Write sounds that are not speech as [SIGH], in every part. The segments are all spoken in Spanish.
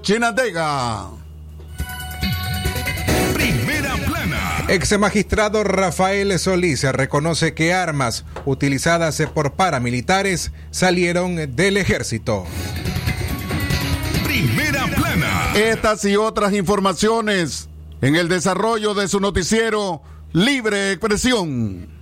Chinatega. Primera plana. Ex magistrado Rafael Solís reconoce que armas utilizadas por paramilitares salieron del ejército. Primera plana. Estas y otras informaciones en el desarrollo de su noticiero Libre Expresión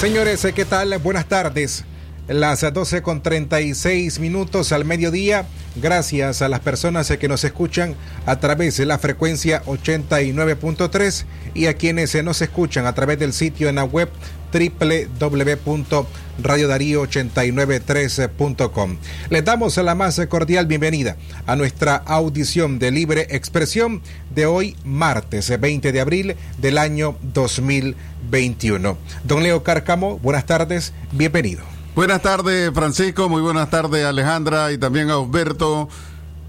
Señores, ¿qué tal? Buenas tardes. Las 12 con 36 minutos al mediodía. Gracias a las personas que nos escuchan a través de la frecuencia 89.3 y a quienes nos escuchan a través del sitio en la web www.radiodarío893.com. Les damos la más cordial bienvenida a nuestra audición de libre expresión de hoy, martes 20 de abril del año 2021. Don Leo Cárcamo, buenas tardes, bienvenido. Buenas tardes, Francisco, muy buenas tardes, Alejandra, y también a Alberto,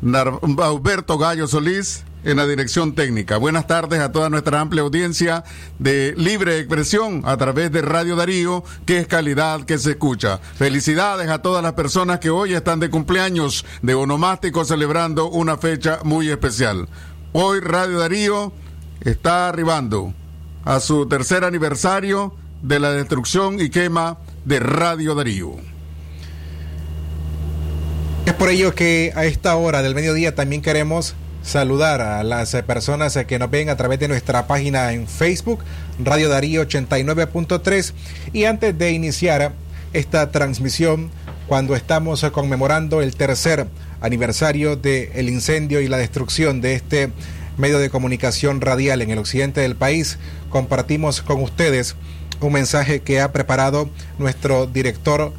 Alberto Gallo Solís en la dirección técnica. Buenas tardes a toda nuestra amplia audiencia de libre expresión a través de Radio Darío, que es calidad que se escucha. Felicidades a todas las personas que hoy están de cumpleaños de onomástico celebrando una fecha muy especial. Hoy Radio Darío está arribando a su tercer aniversario de la destrucción y quema de Radio Darío. Es por ello que a esta hora del mediodía también queremos saludar a las personas que nos ven a través de nuestra página en Facebook, Radio Darío 89.3. Y antes de iniciar esta transmisión, cuando estamos conmemorando el tercer aniversario del incendio y la destrucción de este medio de comunicación radial en el occidente del país, compartimos con ustedes un mensaje que ha preparado nuestro director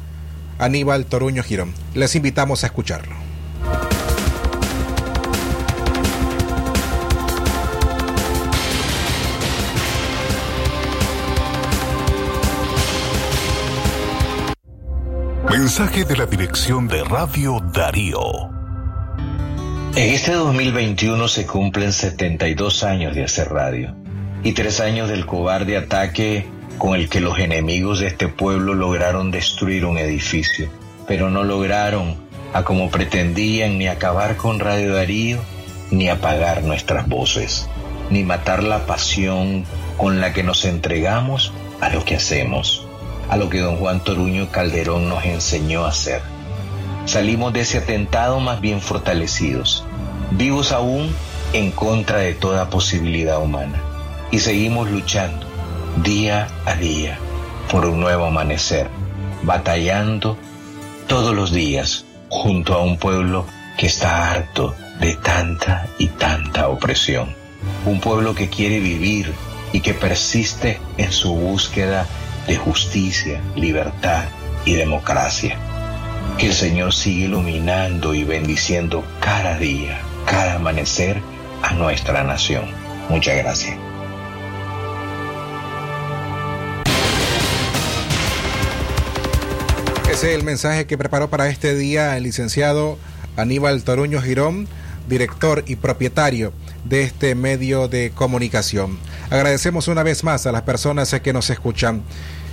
Aníbal Toruño Girón. Les invitamos a escucharlo. Mensaje de la dirección de Radio Darío. En este 2021 se cumplen 72 años de hacer radio y tres años del cobarde ataque con el que los enemigos de este pueblo lograron destruir un edificio, pero no lograron, a como pretendían, ni acabar con Radio Darío, ni apagar nuestras voces, ni matar la pasión con la que nos entregamos a lo que hacemos, a lo que don Juan Toruño Calderón nos enseñó a hacer. Salimos de ese atentado más bien fortalecidos, vivos aún en contra de toda posibilidad humana, y seguimos luchando día a día por un nuevo amanecer, batallando todos los días junto a un pueblo que está harto de tanta y tanta opresión. Un pueblo que quiere vivir y que persiste en su búsqueda de justicia, libertad y democracia. Que el Señor siga iluminando y bendiciendo cada día, cada amanecer a nuestra nación. Muchas gracias. Ese es el mensaje que preparó para este día el licenciado Aníbal Toruño Girón, director y propietario de este medio de comunicación. Agradecemos una vez más a las personas que nos escuchan.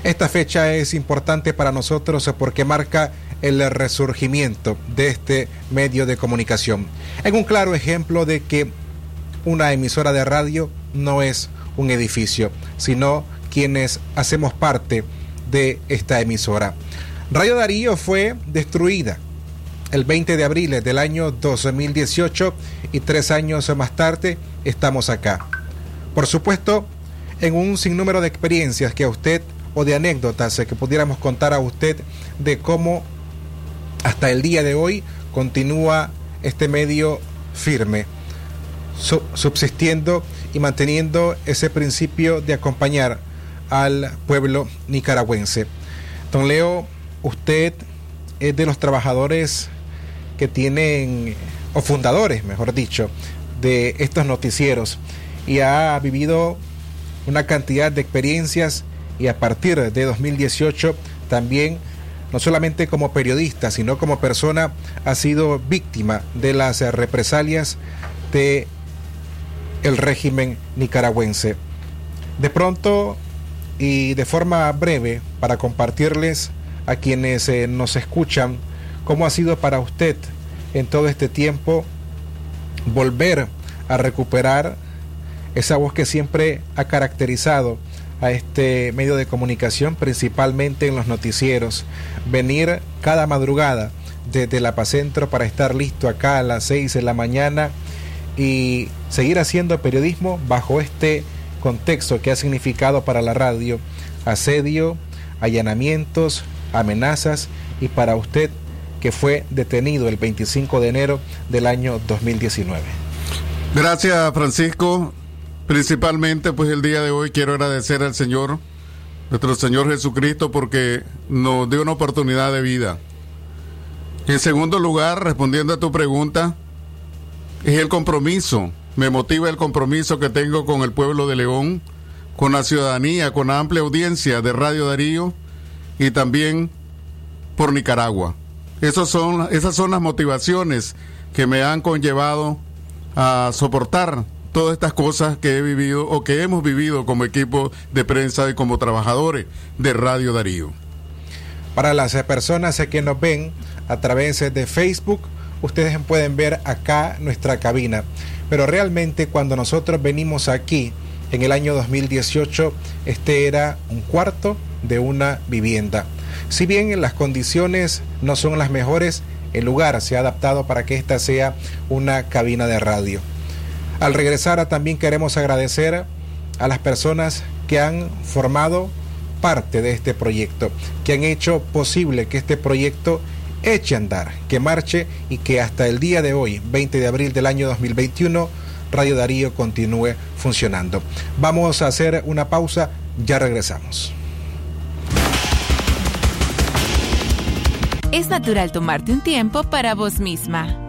Esta fecha es importante para nosotros porque marca el resurgimiento de este medio de comunicación. Es un claro ejemplo de que una emisora de radio no es un edificio, sino quienes hacemos parte de esta emisora. Radio Darío fue destruida el 20 de abril del año 2018 y tres años más tarde estamos acá. Por supuesto, en un sinnúmero de experiencias que a usted o de anécdotas que pudiéramos contar a usted de cómo hasta el día de hoy continúa este medio firme, subsistiendo y manteniendo ese principio de acompañar al pueblo nicaragüense. Don Leo usted es de los trabajadores que tienen, o fundadores, mejor dicho, de estos noticieros y ha vivido una cantidad de experiencias y a partir de 2018 también no solamente como periodista, sino como persona, ha sido víctima de las represalias de el régimen nicaragüense. De pronto y de forma breve, para compartirles a quienes eh, nos escuchan, cómo ha sido para usted en todo este tiempo volver a recuperar esa voz que siempre ha caracterizado a este medio de comunicación, principalmente en los noticieros. Venir cada madrugada desde la Pacentro para estar listo acá a las 6 de la mañana y seguir haciendo periodismo bajo este contexto que ha significado para la radio asedio, allanamientos, amenazas y para usted que fue detenido el 25 de enero del año 2019. Gracias Francisco. Principalmente, pues el día de hoy quiero agradecer al Señor, nuestro Señor Jesucristo, porque nos dio una oportunidad de vida. En segundo lugar, respondiendo a tu pregunta, es el compromiso. Me motiva el compromiso que tengo con el pueblo de León, con la ciudadanía, con la amplia audiencia de Radio Darío y también por Nicaragua. Son, esas son las motivaciones que me han conllevado a soportar todas estas cosas que he vivido o que hemos vivido como equipo de prensa y como trabajadores de Radio Darío. Para las personas que nos ven a través de Facebook, ustedes pueden ver acá nuestra cabina. Pero realmente cuando nosotros venimos aquí en el año 2018, este era un cuarto de una vivienda. Si bien las condiciones no son las mejores, el lugar se ha adaptado para que esta sea una cabina de radio. Al regresar también queremos agradecer a las personas que han formado parte de este proyecto, que han hecho posible que este proyecto eche a andar, que marche y que hasta el día de hoy, 20 de abril del año 2021, Radio Darío continúe funcionando. Vamos a hacer una pausa, ya regresamos. Es natural tomarte un tiempo para vos misma.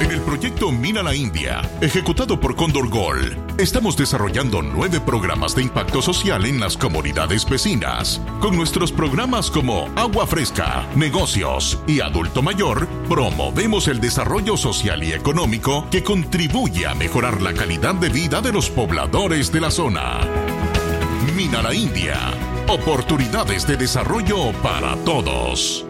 En el proyecto Mina la India, ejecutado por Condor Gold, estamos desarrollando nueve programas de impacto social en las comunidades vecinas. Con nuestros programas como Agua Fresca, Negocios y Adulto Mayor, promovemos el desarrollo social y económico que contribuye a mejorar la calidad de vida de los pobladores de la zona. Mina la India, oportunidades de desarrollo para todos.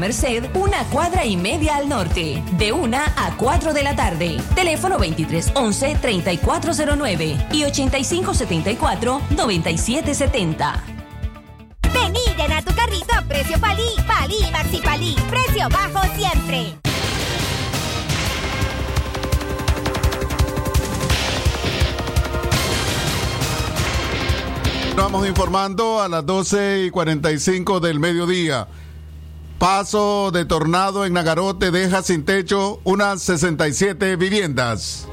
Merced una cuadra y media al norte, de 1 a 4 de la tarde. Teléfono 2311-3409 y 8574-9770. Vení, llena tu carrito a precio palí, palí, maxi palí, precio bajo siempre. Vamos informando a las 12 y 45 del mediodía. Paso de tornado en Nagarote deja sin techo unas 67 viviendas.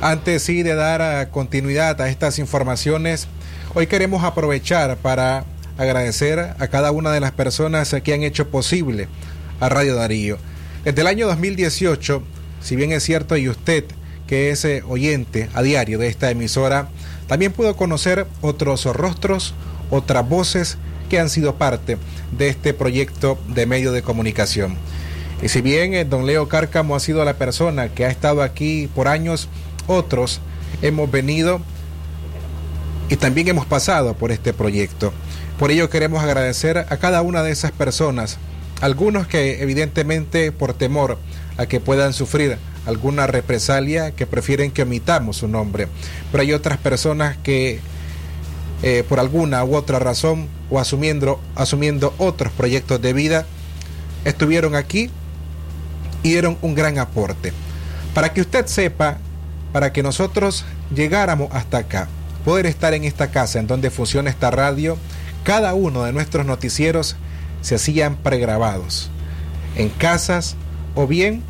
Antes de dar continuidad a estas informaciones, hoy queremos aprovechar para agradecer a cada una de las personas que han hecho posible a Radio Darío. Desde el año 2018, si bien es cierto y usted que es eh, oyente a diario de esta emisora, también pudo conocer otros rostros, otras voces que han sido parte de este proyecto de medio de comunicación. Y si bien eh, don Leo Cárcamo ha sido la persona que ha estado aquí por años, otros hemos venido y también hemos pasado por este proyecto. Por ello queremos agradecer a cada una de esas personas, algunos que evidentemente por temor a que puedan sufrir alguna represalia que prefieren que omitamos su nombre. Pero hay otras personas que eh, por alguna u otra razón o asumiendo, asumiendo otros proyectos de vida estuvieron aquí y dieron un gran aporte. Para que usted sepa, para que nosotros llegáramos hasta acá, poder estar en esta casa en donde funciona esta radio, cada uno de nuestros noticieros se hacían pregrabados en casas o bien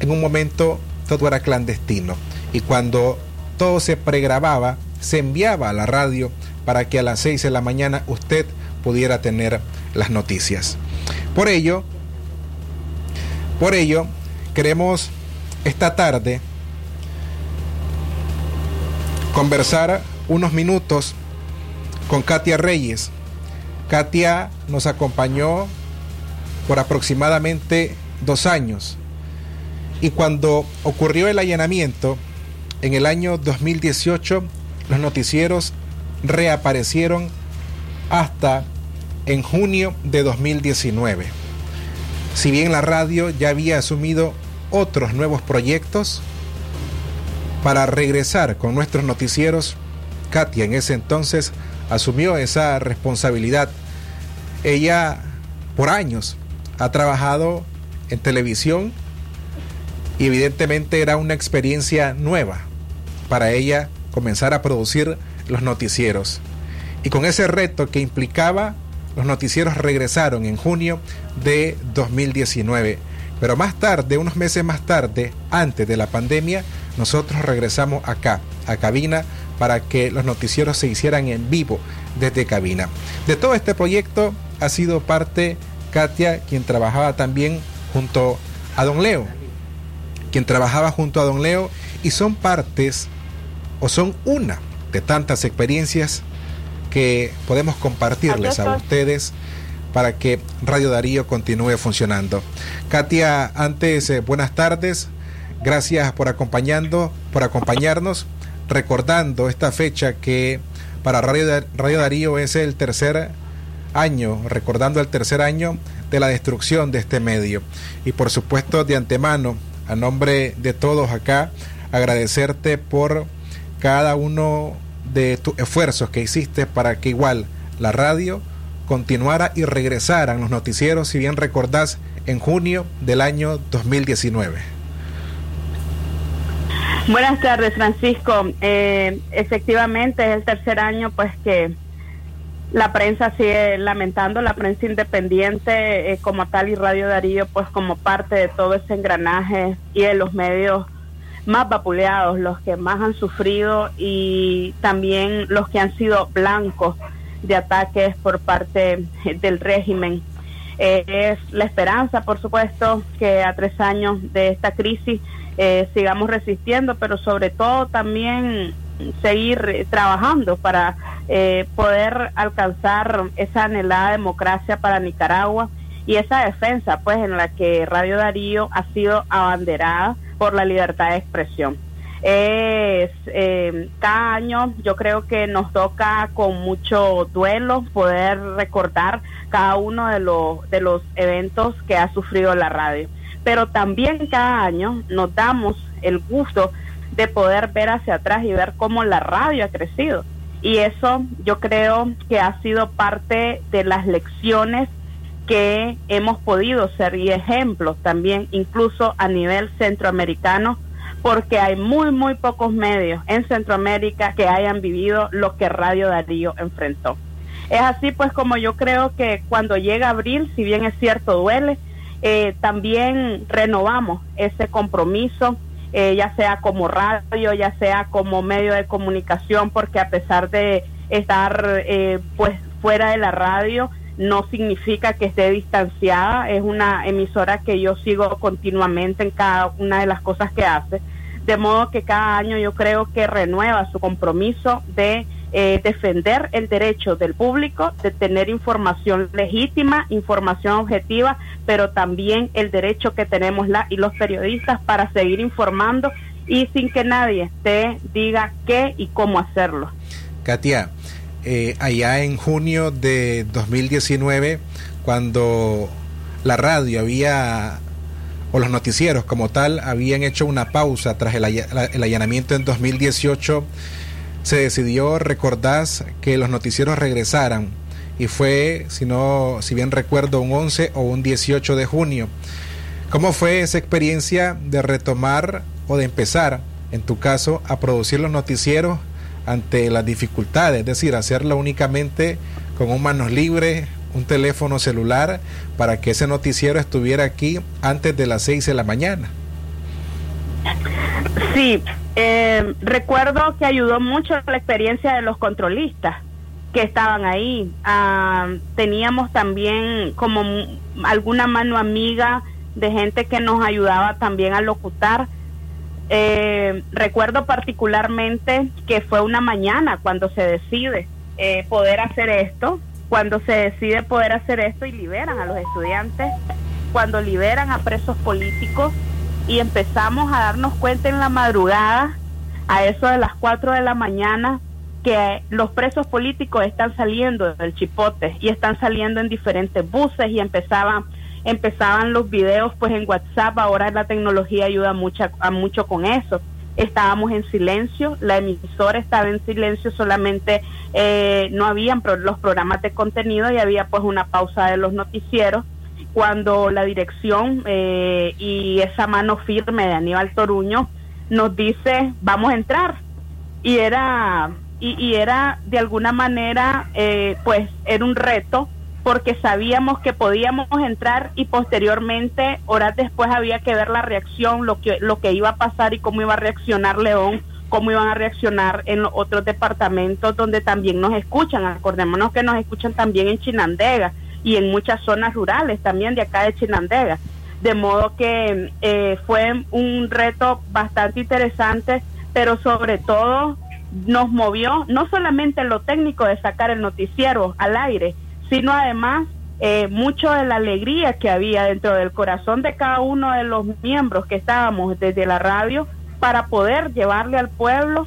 en un momento todo era clandestino y cuando todo se pregrababa, se enviaba a la radio para que a las 6 de la mañana usted pudiera tener las noticias. Por ello, por ello, queremos esta tarde conversar unos minutos con Katia Reyes. Katia nos acompañó por aproximadamente dos años y cuando ocurrió el allanamiento, en el año 2018, los noticieros reaparecieron hasta en junio de 2019. Si bien la radio ya había asumido otros nuevos proyectos para regresar con nuestros noticieros, Katia en ese entonces asumió esa responsabilidad. Ella por años ha trabajado en televisión y evidentemente era una experiencia nueva para ella comenzar a producir los noticieros. Y con ese reto que implicaba, los noticieros regresaron en junio de 2019. Pero más tarde, unos meses más tarde, antes de la pandemia, nosotros regresamos acá, a cabina, para que los noticieros se hicieran en vivo desde cabina. De todo este proyecto ha sido parte Katia, quien trabajaba también junto a don Leo, quien trabajaba junto a don Leo, y son partes o son una de tantas experiencias que podemos compartirles a ustedes para que Radio Darío continúe funcionando. Katia, antes, eh, buenas tardes. Gracias por acompañando, por acompañarnos, recordando esta fecha que para Radio, Radio Darío es el tercer año, recordando el tercer año de la destrucción de este medio. Y por supuesto, de antemano, a nombre de todos acá, agradecerte por cada uno de tus esfuerzos que hiciste para que igual la radio continuara y regresaran los noticieros, si bien recordás, en junio del año 2019. Buenas tardes, Francisco. Eh, efectivamente, es el tercer año pues que la prensa sigue lamentando, la prensa independiente eh, como tal y Radio Darío pues como parte de todo ese engranaje y de los medios más vapuleados, los que más han sufrido y también los que han sido blancos de ataques por parte del régimen. Eh, es la esperanza, por supuesto, que a tres años de esta crisis eh, sigamos resistiendo, pero sobre todo también seguir trabajando para eh, poder alcanzar esa anhelada democracia para Nicaragua y esa defensa pues en la que Radio Darío ha sido abanderada por la libertad de expresión. es eh, cada año yo creo que nos toca con mucho duelo poder recordar cada uno de los de los eventos que ha sufrido la radio pero también cada año nos damos el gusto de poder ver hacia atrás y ver cómo la radio ha crecido y eso yo creo que ha sido parte de las lecciones que hemos podido ser ejemplos también incluso a nivel centroamericano porque hay muy, muy pocos medios en Centroamérica que hayan vivido lo que Radio Darío enfrentó. Es así pues como yo creo que cuando llega abril, si bien es cierto duele, eh, también renovamos ese compromiso, eh, ya sea como radio, ya sea como medio de comunicación, porque a pesar de estar eh, pues fuera de la radio, no significa que esté distanciada, es una emisora que yo sigo continuamente en cada una de las cosas que hace, de modo que cada año yo creo que renueva su compromiso de eh, defender el derecho del público de tener información legítima, información objetiva, pero también el derecho que tenemos la y los periodistas para seguir informando y sin que nadie te diga qué y cómo hacerlo. Katia, eh, allá en junio de 2019, cuando la radio había, o los noticieros como tal, habían hecho una pausa tras el, el allanamiento en 2018, se decidió, recordás, que los noticieros regresaran. Y fue, si, no, si bien recuerdo, un 11 o un 18 de junio. ¿Cómo fue esa experiencia de retomar o de empezar, en tu caso, a producir los noticieros ante las dificultades, es decir, hacerlo únicamente con un manos libres, un teléfono celular, para que ese noticiero estuviera aquí antes de las 6 de la mañana. Sí, eh, recuerdo que ayudó mucho la experiencia de los controlistas que estaban ahí. Ah, teníamos también como alguna mano amiga de gente que nos ayudaba también a locutar eh, recuerdo particularmente que fue una mañana cuando se decide eh, poder hacer esto, cuando se decide poder hacer esto y liberan a los estudiantes, cuando liberan a presos políticos y empezamos a darnos cuenta en la madrugada, a eso de las 4 de la mañana, que los presos políticos están saliendo del chipote y están saliendo en diferentes buses y empezaban empezaban los videos pues en WhatsApp, ahora la tecnología ayuda mucho, a mucho con eso. Estábamos en silencio, la emisora estaba en silencio, solamente eh, no habían los programas de contenido y había pues una pausa de los noticieros. Cuando la dirección eh, y esa mano firme de Aníbal Toruño nos dice vamos a entrar y era y, y era de alguna manera eh, pues era un reto porque sabíamos que podíamos entrar y posteriormente, horas después, había que ver la reacción, lo que, lo que iba a pasar y cómo iba a reaccionar León, cómo iban a reaccionar en los otros departamentos donde también nos escuchan. Acordémonos que nos escuchan también en Chinandega y en muchas zonas rurales también de acá de Chinandega. De modo que eh, fue un reto bastante interesante, pero sobre todo nos movió no solamente lo técnico de sacar el noticiero al aire, sino además eh, mucho de la alegría que había dentro del corazón de cada uno de los miembros que estábamos desde la radio para poder llevarle al pueblo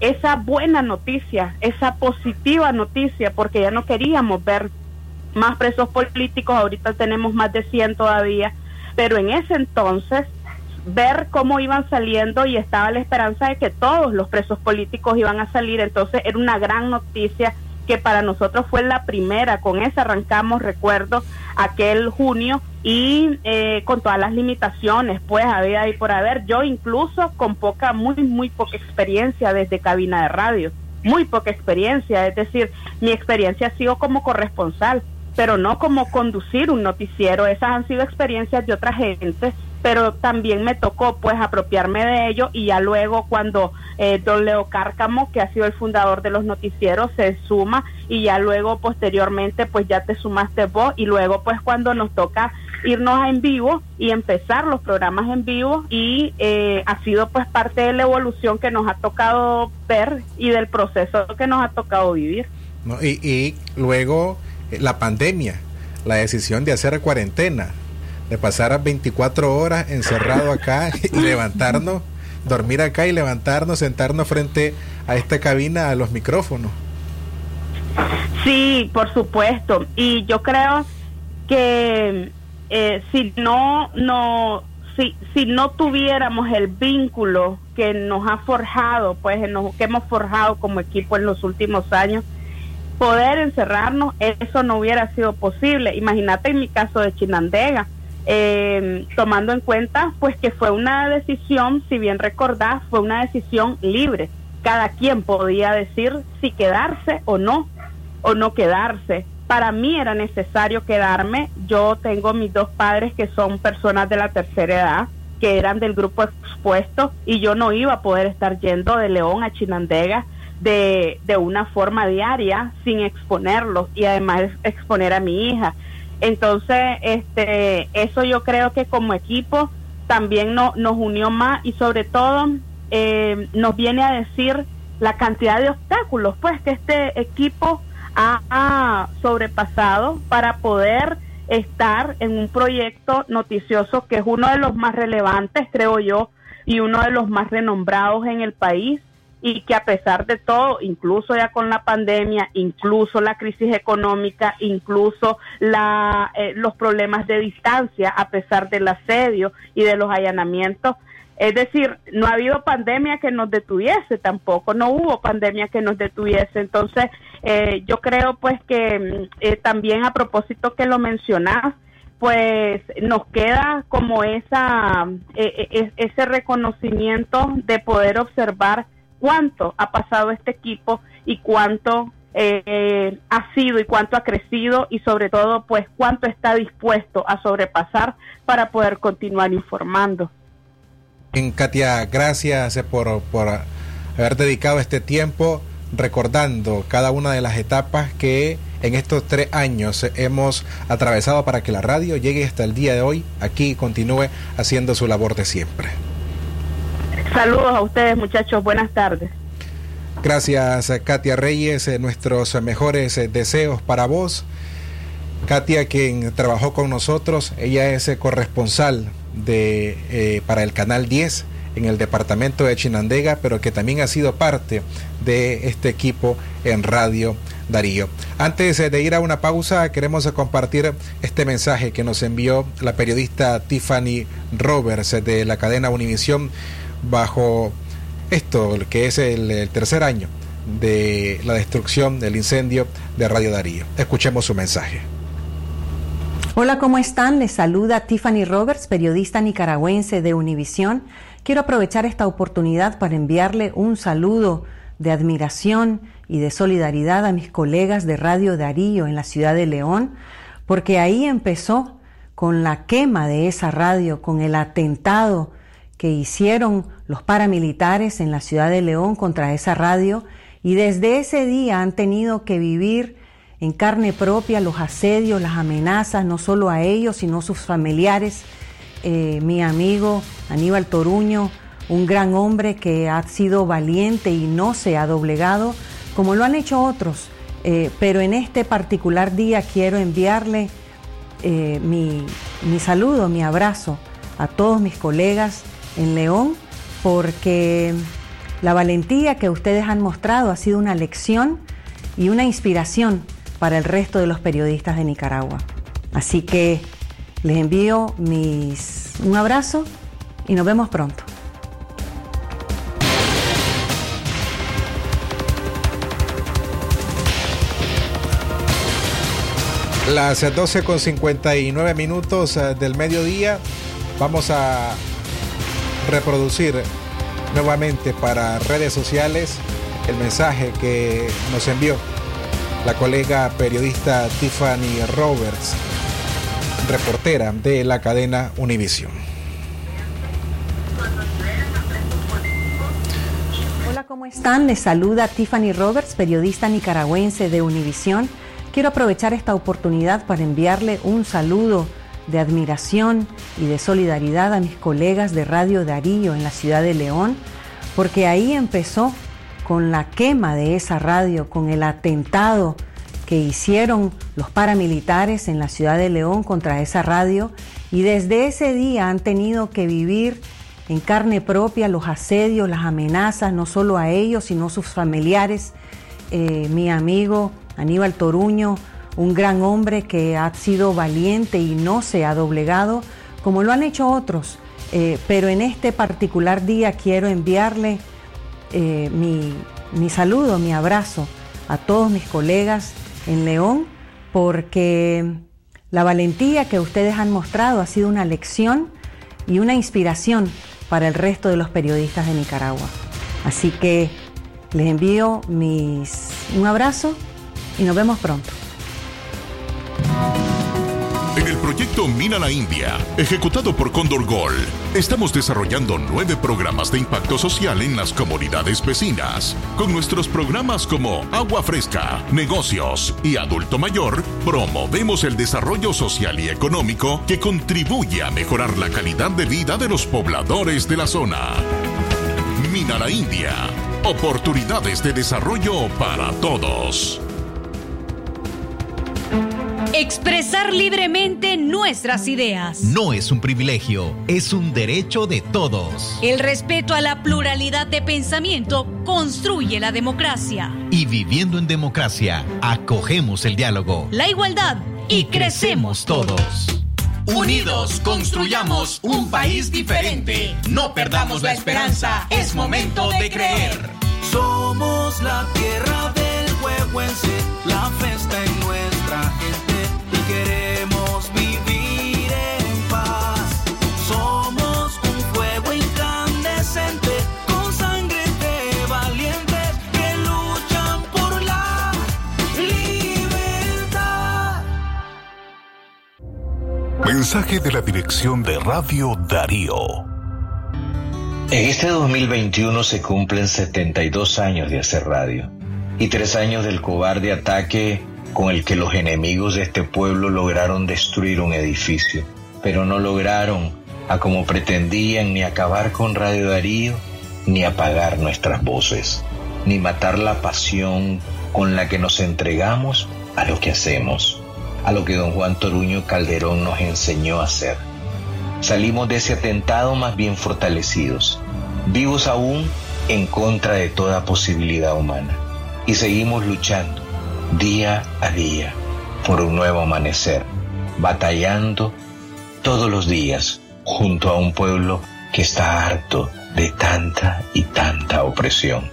esa buena noticia, esa positiva noticia, porque ya no queríamos ver más presos políticos, ahorita tenemos más de 100 todavía, pero en ese entonces ver cómo iban saliendo y estaba la esperanza de que todos los presos políticos iban a salir, entonces era una gran noticia que para nosotros fue la primera, con esa arrancamos, recuerdo, aquel junio y eh, con todas las limitaciones, pues había ahí por haber, yo incluso con poca, muy, muy poca experiencia desde cabina de radio, muy poca experiencia, es decir, mi experiencia ha sido como corresponsal, pero no como conducir un noticiero, esas han sido experiencias de otra gente pero también me tocó pues apropiarme de ello y ya luego cuando eh, don Leo Cárcamo, que ha sido el fundador de los noticieros, se suma y ya luego posteriormente pues ya te sumaste vos y luego pues cuando nos toca irnos en vivo y empezar los programas en vivo y eh, ha sido pues parte de la evolución que nos ha tocado ver y del proceso que nos ha tocado vivir. y, y luego eh, la pandemia, la decisión de hacer cuarentena, de pasar a 24 horas encerrado acá y [LAUGHS] levantarnos dormir acá y levantarnos, sentarnos frente a esta cabina, a los micrófonos. Sí, por supuesto. Y yo creo que eh, si no, no, si, si no tuviéramos el vínculo que nos ha forjado, pues que hemos forjado como equipo en los últimos años, poder encerrarnos, eso no hubiera sido posible. Imagínate en mi caso de Chinandega, eh, tomando en cuenta pues que fue una decisión, si bien recordás, fue una decisión libre. Cada quien podía decir si quedarse o no, o no quedarse. Para mí era necesario quedarme. Yo tengo mis dos padres que son personas de la tercera edad, que eran del grupo expuesto, y yo no iba a poder estar yendo de León a Chinandega de, de una forma diaria sin exponerlos y además exponer a mi hija. Entonces, este, eso yo creo que como equipo también no, nos unió más y sobre todo eh, nos viene a decir la cantidad de obstáculos pues que este equipo ha, sobrepasado para poder estar en un proyecto noticioso que es uno de los más relevantes, creo yo, y uno de los más renombrados en el país y que a pesar de todo, incluso ya con la pandemia, incluso la crisis económica, incluso la, eh, los problemas de distancia, a pesar del asedio y de los allanamientos, es decir, no ha habido pandemia que nos detuviese tampoco, no hubo pandemia que nos detuviese. Entonces, eh, yo creo pues que mm, eh, también a propósito que lo mencionas, pues nos queda como esa eh, ese reconocimiento de poder observar cuánto ha pasado este equipo y cuánto ha sido y cuánto ha crecido y sobre todo pues cuánto está dispuesto a sobrepasar para poder continuar informando. Katia, gracias por, por haber dedicado este tiempo recordando cada una de las etapas que en estos tres años hemos atravesado para que la radio llegue hasta el día de hoy aquí y continúe haciendo su labor de siempre. Saludos a ustedes muchachos, buenas tardes. Gracias Katia Reyes, eh, nuestros mejores eh, deseos para vos. Katia, quien trabajó con nosotros, ella es eh, corresponsal de, eh, para el Canal 10 en el departamento de Chinandega, pero que también ha sido parte de este equipo en Radio Darío. Antes de ir a una pausa, queremos compartir este mensaje que nos envió la periodista Tiffany Roberts de la cadena Univisión bajo esto, que es el tercer año de la destrucción del incendio de Radio Darío. Escuchemos su mensaje. Hola, ¿cómo están? Les saluda Tiffany Roberts, periodista nicaragüense de Univisión. Quiero aprovechar esta oportunidad para enviarle un saludo de admiración y de solidaridad a mis colegas de Radio Darío en la ciudad de León, porque ahí empezó con la quema de esa radio, con el atentado que hicieron los paramilitares en la ciudad de León contra esa radio, y desde ese día han tenido que vivir en carne propia los asedios, las amenazas, no solo a ellos, sino a sus familiares. Eh, mi amigo Aníbal Toruño, un gran hombre que ha sido valiente y no se ha doblegado, como lo han hecho otros. Eh, pero en este particular día quiero enviarle eh, mi, mi saludo, mi abrazo a todos mis colegas en León, porque la valentía que ustedes han mostrado ha sido una lección y una inspiración para el resto de los periodistas de Nicaragua. Así que les envío mis, un abrazo y nos vemos pronto. Las 12 con 59 minutos eh, del mediodía vamos a reproducir nuevamente para redes sociales el mensaje que nos envió la colega periodista Tiffany Roberts, reportera de la cadena Univision. Hola, ¿cómo están? Les saluda Tiffany Roberts, periodista nicaragüense de Univision. Quiero aprovechar esta oportunidad para enviarle un saludo de admiración y de solidaridad a mis colegas de Radio Darío en la ciudad de León, porque ahí empezó con la quema de esa radio, con el atentado que hicieron los paramilitares en la ciudad de León contra esa radio y desde ese día han tenido que vivir en carne propia los asedios, las amenazas, no solo a ellos, sino a sus familiares. Eh, mi amigo Aníbal Toruño, un gran hombre que ha sido valiente y no se ha doblegado, como lo han hecho otros. Eh, pero en este particular día quiero enviarle eh, mi, saludo, mi abrazo a todos mis colegas en León, porque la valentía que ustedes han mostrado ha sido una lección y una inspiración para el resto de los periodistas de Nicaragua. Así que les envío un abrazo y nos vemos pronto. En el proyecto Mina la India, ejecutado por Condor Gold, estamos desarrollando nueve programas de impacto social en las comunidades vecinas. Con nuestros programas como Agua Fresca, Negocios y Adulto Mayor, promovemos el desarrollo social y económico que contribuye a mejorar la calidad de vida de los pobladores de la zona. Mina la India, oportunidades de desarrollo para todos. Expresar libremente nuestras ideas. No es un privilegio, es un derecho de todos. El respeto a la pluralidad de pensamiento construye la democracia. Y viviendo en democracia, acogemos el diálogo. La igualdad y, crecemos todos. Unidos construyamos un país diferente. No perdamos la esperanza, es momento de creer. Somos la tierra del huehuense, Mensaje de la dirección de Radio Darío. En este 2021 se cumplen 72 años de hacer radio y tres años del cobarde ataque con el que los enemigos de este pueblo lograron destruir un edificio, pero no lograron, a como pretendían, ni acabar con Radio Darío, ni apagar nuestras voces, ni matar la pasión con la que nos entregamos a lo que hacemos, a lo que don Juan Toruño Calderón nos enseñó a hacer. Salimos de ese atentado más bien fortalecidos, vivos aún en contra de toda posibilidad humana, y seguimos luchando día a día por un nuevo amanecer, batallando todos los días junto a un pueblo que está harto de tanta y tanta opresión.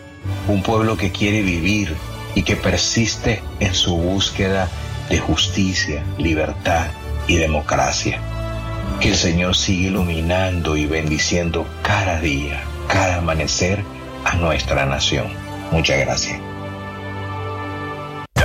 Un pueblo que quiere vivir y que persiste en su búsqueda de justicia, libertad y democracia. Que el Señor siga iluminando y bendiciendo cada día, cada amanecer a nuestra nación. Muchas gracias.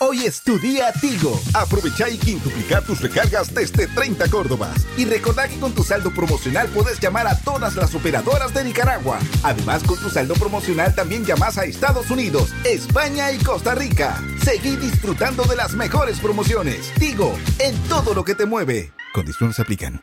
Hoy es tu día Tigo. Aprovecha y quintuplica tus recargas desde 30 Córdobas. Y recordá que con tu saldo promocional puedes llamar a todas las operadoras de Nicaragua. Además, con tu saldo promocional también llamas a Estados Unidos, España y Costa Rica. Seguí disfrutando de las mejores promociones. Tigo, en todo lo que te mueve. Condiciones aplican.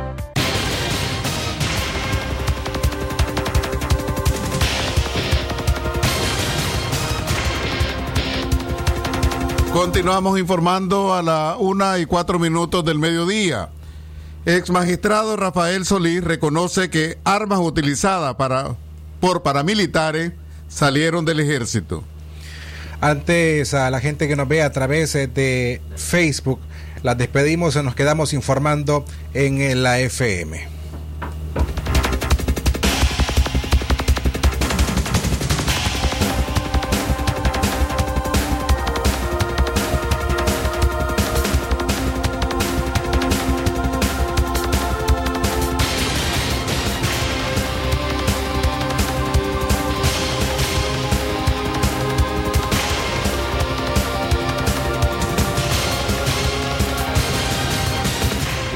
Continuamos informando a la una y cuatro minutos del mediodía. Ex magistrado Rafael Solís reconoce que armas utilizadas para, por paramilitares salieron del ejército. Antes a la gente que nos ve a través de Facebook, las despedimos y nos quedamos informando en la FM.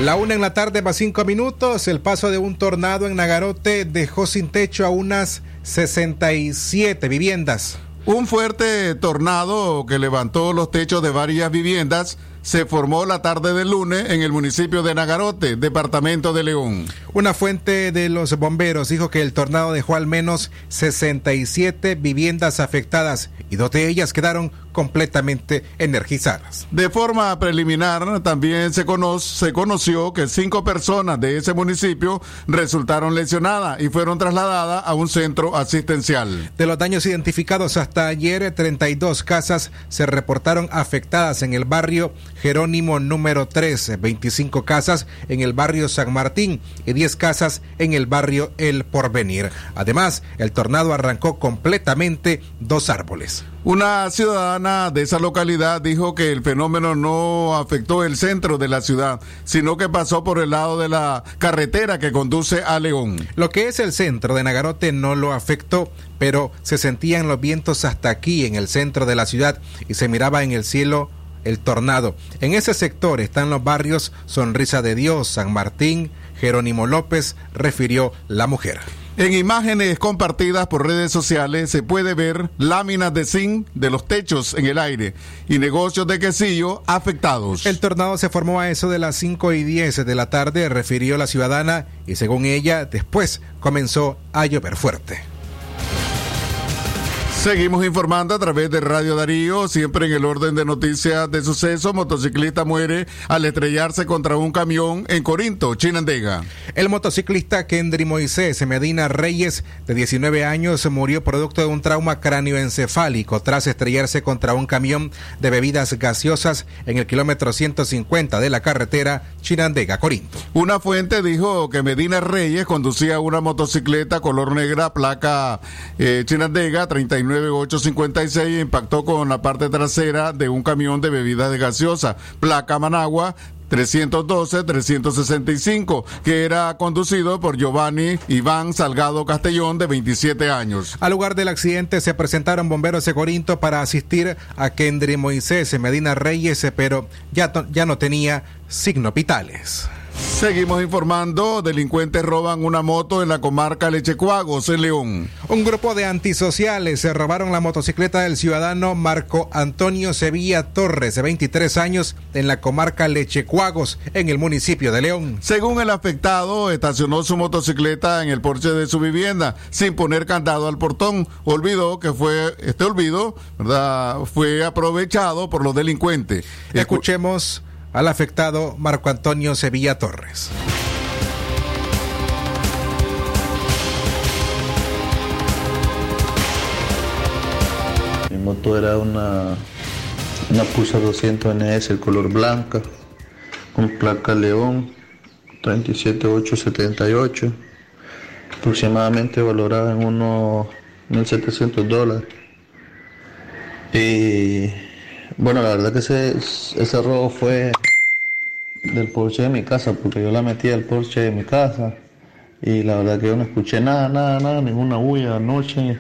La una en la tarde más cinco minutos. El paso de un tornado en Nagarote dejó sin techo a unas 67 viviendas. Un fuerte tornado que levantó los techos de varias viviendas se formó la tarde del lunes en el municipio de Nagarote, departamento de León. Una fuente de los bomberos dijo que el tornado dejó al menos 67 viviendas afectadas y dos de ellas quedaron completamente energizadas. De forma preliminar, también se, se conoció que cinco personas de ese municipio resultaron lesionadas y fueron trasladadas a un centro asistencial. De los daños identificados hasta ayer, 32 casas se reportaron afectadas en el barrio Jerónimo número 3, 25 casas en el barrio San Martín y 10 casas en el barrio El Porvenir. Además, el tornado arrancó completamente dos árboles. Una ciudadana de esa localidad dijo que el fenómeno no afectó el centro de la ciudad, sino que pasó por el lado de la carretera que conduce a León. Lo que es el centro de Nagarote no lo afectó, pero se sentían los vientos hasta aquí en el centro de la ciudad y se miraba en el cielo el tornado. En ese sector están los barrios Sonrisa de Dios, San Martín, Jerónimo López, refirió la mujer. En imágenes compartidas por redes sociales se puede ver láminas de zinc de los techos en el aire y negocios de quesillo afectados. El tornado se formó a eso de las 5 y 10 de la tarde, refirió la ciudadana, y según ella, después comenzó a llover fuerte. Seguimos informando a través de Radio Darío, siempre en el orden de noticias de suceso. Motociclista muere al estrellarse contra un camión en Corinto, Chinandega. El motociclista Kendry Moisés Medina Reyes, de 19 años, murió producto de un trauma cráneoencefálico tras estrellarse contra un camión de bebidas gaseosas en el kilómetro 150 de la carretera Chinandega, Corinto. Una fuente dijo que Medina Reyes conducía una motocicleta color negra, placa eh, Chinandega 39 9856 impactó con la parte trasera de un camión de bebidas de gaseosa, placa Managua 312-365, que era conducido por Giovanni Iván Salgado Castellón, de 27 años. Al lugar del accidente se presentaron bomberos de Corinto para asistir a Kendry Moisés Medina Reyes, pero ya, ya no tenía signos vitales. Seguimos informando, delincuentes roban una moto en la comarca Lechecuagos, en León. Un grupo de antisociales se robaron la motocicleta del ciudadano Marco Antonio Sevilla Torres, de 23 años, en la comarca Lechecuagos, en el municipio de León. Según el afectado, estacionó su motocicleta en el porche de su vivienda, sin poner candado al portón. Olvidó que fue, este olvido, ¿verdad? Fue aprovechado por los delincuentes. Escuchemos al afectado Marco Antonio Sevilla Torres. Mi moto era una, una Pulsar 200 NS, el color blanca, con placa León 37878, aproximadamente valorada en unos 1.700 dólares. Y bueno, la verdad que ese, robo fue del Porsche de mi casa, porque yo la metí al Porsche de mi casa y la verdad que yo no escuché nada, nada, nada, ninguna bulla anoche.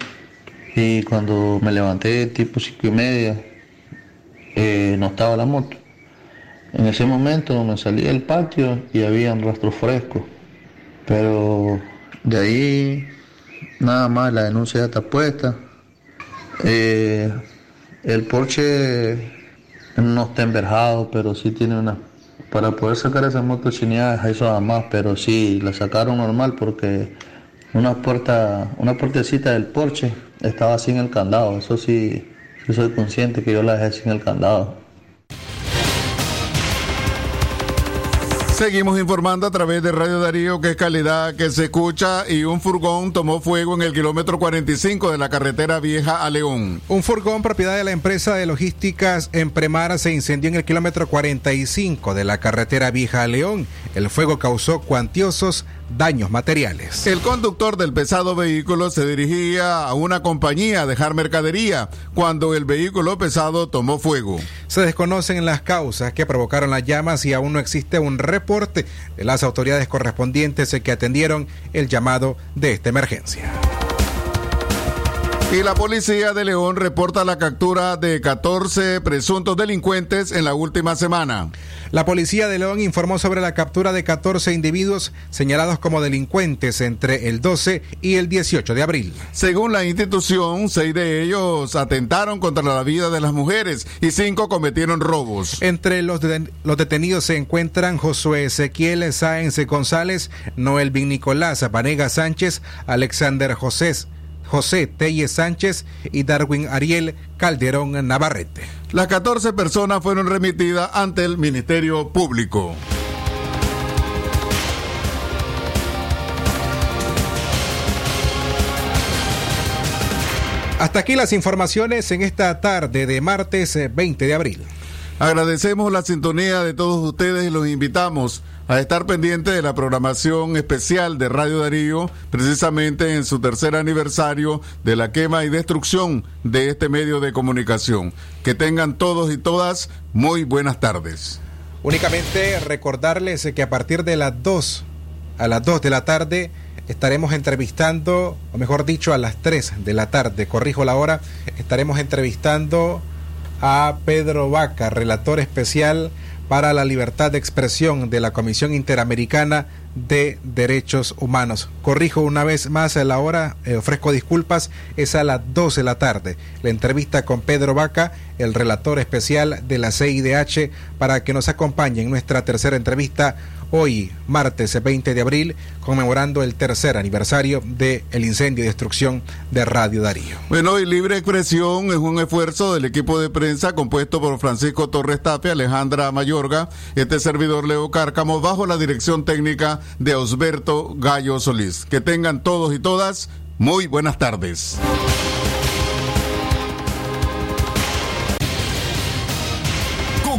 Y cuando me levanté tipo cinco y media, eh, no estaba la moto. En ese momento me salí del patio y había un rastro fresco. Pero de ahí nada más, la denuncia ya está puesta. Eh, el Porsche no está enverjado, pero sí tiene una... Para poder sacar esa moto chineada eso nada más, pero sí, la sacaron normal porque una puerta, una puertecita del Porsche estaba sin el candado. Eso sí, soy consciente que yo la dejé sin el candado. Seguimos informando a través de Radio Darío que es calidad que se escucha y un furgón tomó fuego en el kilómetro 45 de la carretera vieja a León. Un furgón propiedad de la empresa de logísticas Empremar se incendió en el kilómetro 45 de la carretera vieja a León. El fuego causó cuantiosos daños materiales. El conductor del pesado vehículo se dirigía a una compañía a dejar mercadería cuando el vehículo pesado tomó fuego. Se desconocen las causas que provocaron las llamas y aún no existe un reporte de las autoridades correspondientes que atendieron el llamado de esta emergencia. Y la policía de León reporta la captura de 14 presuntos delincuentes en la última semana. La policía de León informó sobre la captura de 14 individuos señalados como delincuentes entre el 12 y el 18 de abril. Según la institución, seis de ellos atentaron contra la vida de las mujeres y cinco cometieron robos. Entre los, de, los detenidos se encuentran Josué Ezequiel Sáenz González, Noel Bin Nicolás Vanega Sánchez, Alexander José José Telle Sánchez y Darwin Ariel Calderón Navarrete. Las 14 personas fueron remitidas ante el Ministerio Público. Hasta aquí las informaciones en esta tarde de martes 20 de abril. Agradecemos la sintonía de todos ustedes y los invitamos a estar pendiente de la programación especial de Radio Darío, precisamente en su tercer aniversario de la quema y destrucción de este medio de comunicación. Que tengan todos y todas muy buenas tardes. Únicamente recordarles que a partir de las 2, a las 2 de la tarde, estaremos entrevistando, o mejor dicho, a las 3 de la tarde, corrijo la hora, estaremos entrevistando a Pedro Vaca, relator especial para la libertad de expresión de la Comisión Interamericana de Derechos Humanos. Corrijo una vez más a la hora, eh, ofrezco disculpas, es a las 12 de la tarde. La entrevista con Pedro Vaca, el relator especial de la CIDH, para que nos acompañe en nuestra tercera entrevista hoy, martes 20 de abril, conmemorando el tercer aniversario del el incendio y destrucción de Radio Darío. Bueno, y Libre Expresión es un esfuerzo del equipo de prensa compuesto por Francisco Torres Tapia, Alejandra Mayorga, este servidor Leo Cárcamo, bajo la dirección técnica de Osberto Gallo Solís. Que tengan todos y todas muy buenas tardes.